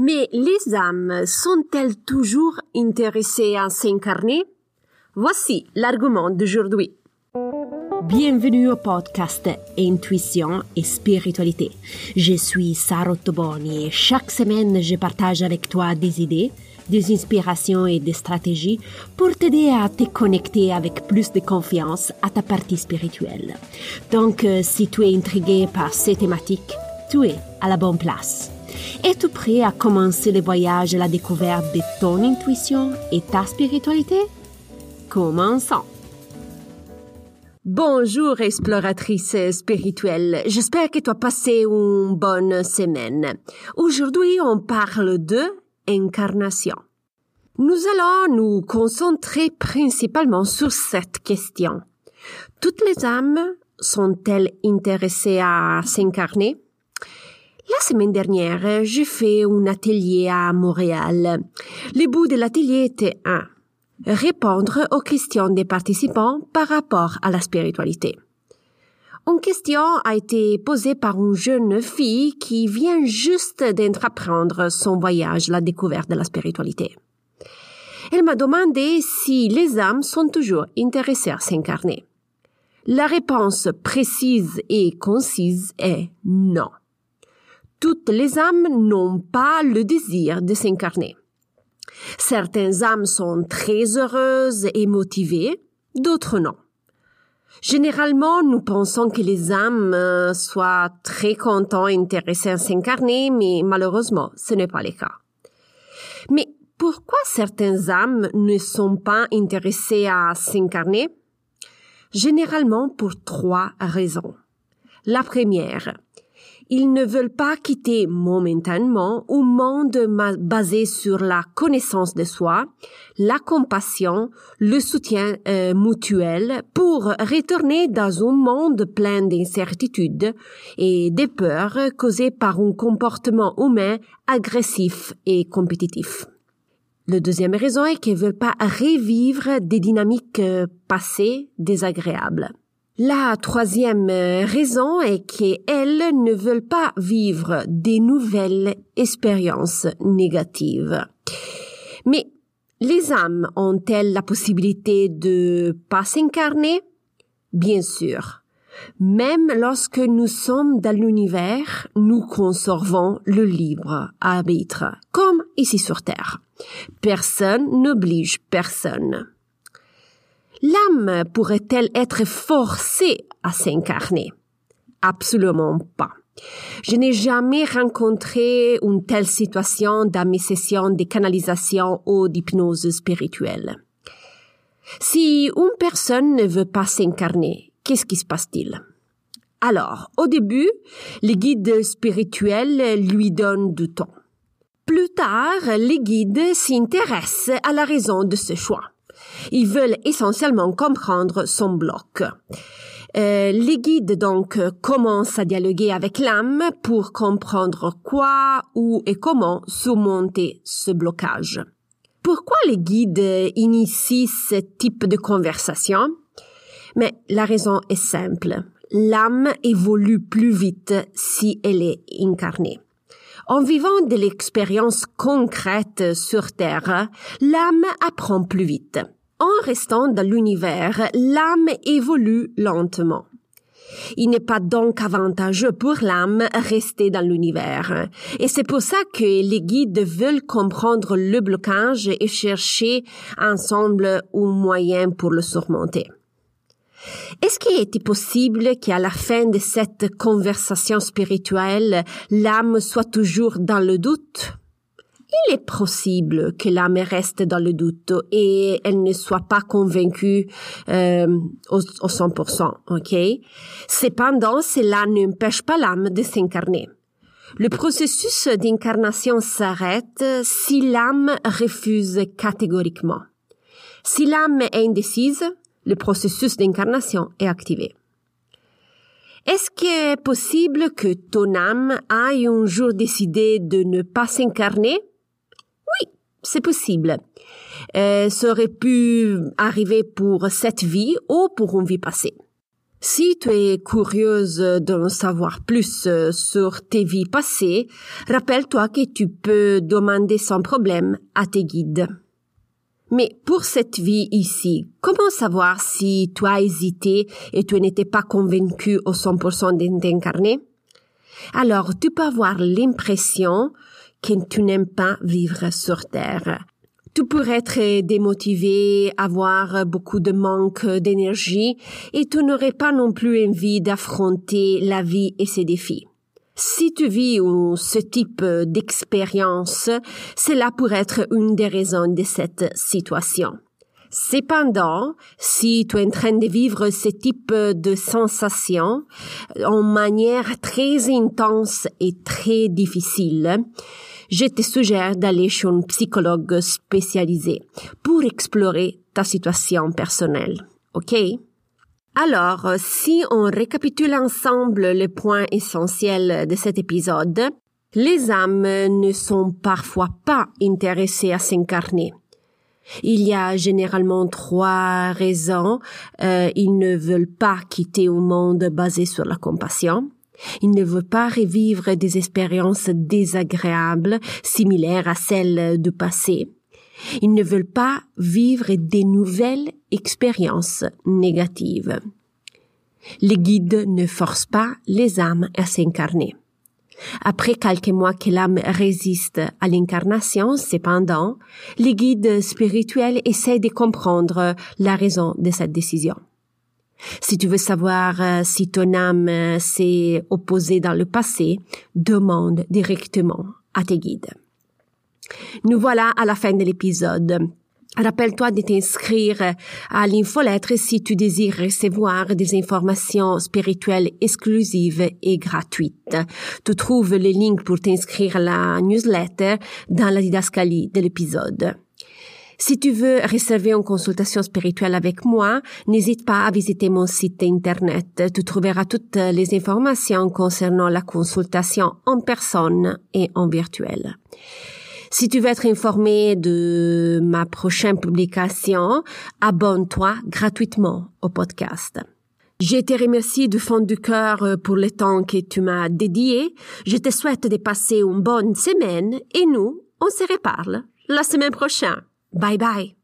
Mais les âmes sont-elles toujours intéressées à s'incarner? Voici l'argument d'aujourd'hui. Bienvenue au podcast Intuition et Spiritualité. Je suis Sarah Toboni et chaque semaine je partage avec toi des idées, des inspirations et des stratégies pour t'aider à te connecter avec plus de confiance à ta partie spirituelle. Donc, euh, si tu es intrigué par ces thématiques, tu es à la bonne place. Es-tu prêt à commencer le voyage à la découverte de ton intuition et ta spiritualité? Commençons. Bonjour exploratrice spirituelle, j'espère que tu as passé une bonne semaine. Aujourd'hui on parle de incarnation. Nous allons nous concentrer principalement sur cette question. Toutes les âmes sont-elles intéressées à s'incarner? La semaine dernière, j'ai fait un atelier à Montréal. Le bout de l'atelier était un. Répondre aux questions des participants par rapport à la spiritualité. Une question a été posée par une jeune fille qui vient juste d'entreprendre son voyage la découverte de la spiritualité. Elle m'a demandé si les âmes sont toujours intéressées à s'incarner. La réponse précise et concise est non toutes les âmes n'ont pas le désir de s'incarner. Certaines âmes sont très heureuses et motivées, d'autres non. Généralement, nous pensons que les âmes euh, soient très contents et intéressées à s'incarner, mais malheureusement, ce n'est pas le cas. Mais pourquoi certaines âmes ne sont pas intéressées à s'incarner? Généralement pour trois raisons. La première, ils ne veulent pas quitter momentanément un monde basé sur la connaissance de soi, la compassion, le soutien euh, mutuel pour retourner dans un monde plein d'incertitudes et de peurs causées par un comportement humain agressif et compétitif. La deuxième raison est qu'ils ne veulent pas revivre des dynamiques euh, passées désagréables. La troisième euh, raison est qu'elles ne veulent pas vivre des nouvelles expériences négatives. Mais les âmes ont-elles la possibilité de pas s'incarner? Bien sûr. Même lorsque nous sommes dans l'univers, nous conservons le libre arbitre, comme ici sur Terre. Personne n'oblige personne. L'âme pourrait-elle être forcée à s'incarner? Absolument pas. Je n'ai jamais rencontré une telle situation dans mes sessions de canalisation ou d'hypnose spirituelle. Si une personne ne veut pas s'incarner, qu'est-ce qui se passe-t-il? Alors, au début, les guides spirituels lui donnent du temps. Plus tard, les guides s'intéressent à la raison de ce choix. Ils veulent essentiellement comprendre son bloc. Euh, les guides donc commencent à dialoguer avec l'âme pour comprendre quoi, où et comment surmonter ce blocage. Pourquoi les guides initient ce type de conversation? Mais la raison est simple. L'âme évolue plus vite si elle est incarnée. En vivant de l'expérience concrète sur Terre, l'âme apprend plus vite. En restant dans l'univers, l'âme évolue lentement. Il n'est pas donc avantageux pour l'âme rester dans l'univers. Et c'est pour ça que les guides veulent comprendre le blocage et chercher ensemble un moyen pour le surmonter. Est-ce qu'il était possible qu'à la fin de cette conversation spirituelle, l'âme soit toujours dans le doute? il est possible que l'âme reste dans le doute et elle ne soit pas convaincue euh, au, au 100%, ok? Cependant, cela n'empêche pas l'âme de s'incarner. Le processus d'incarnation s'arrête si l'âme refuse catégoriquement. Si l'âme est indécise, le processus d'incarnation est activé. Est-ce qu'il est possible que ton âme aille un jour décidé de ne pas s'incarner? C'est possible. Euh, ça aurait pu arriver pour cette vie ou pour une vie passée. Si tu es curieuse d'en savoir plus euh, sur tes vies passées, rappelle-toi que tu peux demander sans problème à tes guides. Mais pour cette vie ici, comment savoir si tu as hésité et tu n'étais pas convaincu au 100% d'incarner? Alors, tu peux avoir l'impression que tu n'aimes pas vivre sur Terre. Tu pourrais être démotivé, avoir beaucoup de manque d'énergie et tu n'aurais pas non plus envie d'affronter la vie et ses défis. Si tu vis ce type d'expérience, cela pourrait être une des raisons de cette situation. Cependant, si tu es en train de vivre ce type de sensation en manière très intense et très difficile, je te suggère d'aller chez un psychologue spécialisé pour explorer ta situation personnelle. OK? Alors, si on récapitule ensemble les points essentiels de cet épisode, les âmes ne sont parfois pas intéressées à s'incarner. Il y a généralement trois raisons. Euh, ils ne veulent pas quitter un monde basé sur la compassion. Ils ne veulent pas revivre des expériences désagréables similaires à celles du passé. Ils ne veulent pas vivre des nouvelles expériences négatives. Les guides ne forcent pas les âmes à s'incarner. Après quelques mois que l'âme résiste à l'incarnation, cependant, les guides spirituels essaient de comprendre la raison de cette décision. Si tu veux savoir euh, si ton âme s'est opposée dans le passé, demande directement à tes guides. Nous voilà à la fin de l'épisode. Rappelle-toi de t'inscrire à l'infolettre si tu désires recevoir des informations spirituelles exclusives et gratuites. Tu trouves le link pour t'inscrire à la newsletter dans la didascalie de l'épisode. Si tu veux réserver une consultation spirituelle avec moi, n'hésite pas à visiter mon site internet. Tu trouveras toutes les informations concernant la consultation en personne et en virtuel. Si tu veux être informé de ma prochaine publication, abonne-toi gratuitement au podcast. Je te remercie du fond du cœur pour le temps que tu m'as dédié. Je te souhaite de passer une bonne semaine et nous, on se reparle la semaine prochaine. Bye bye.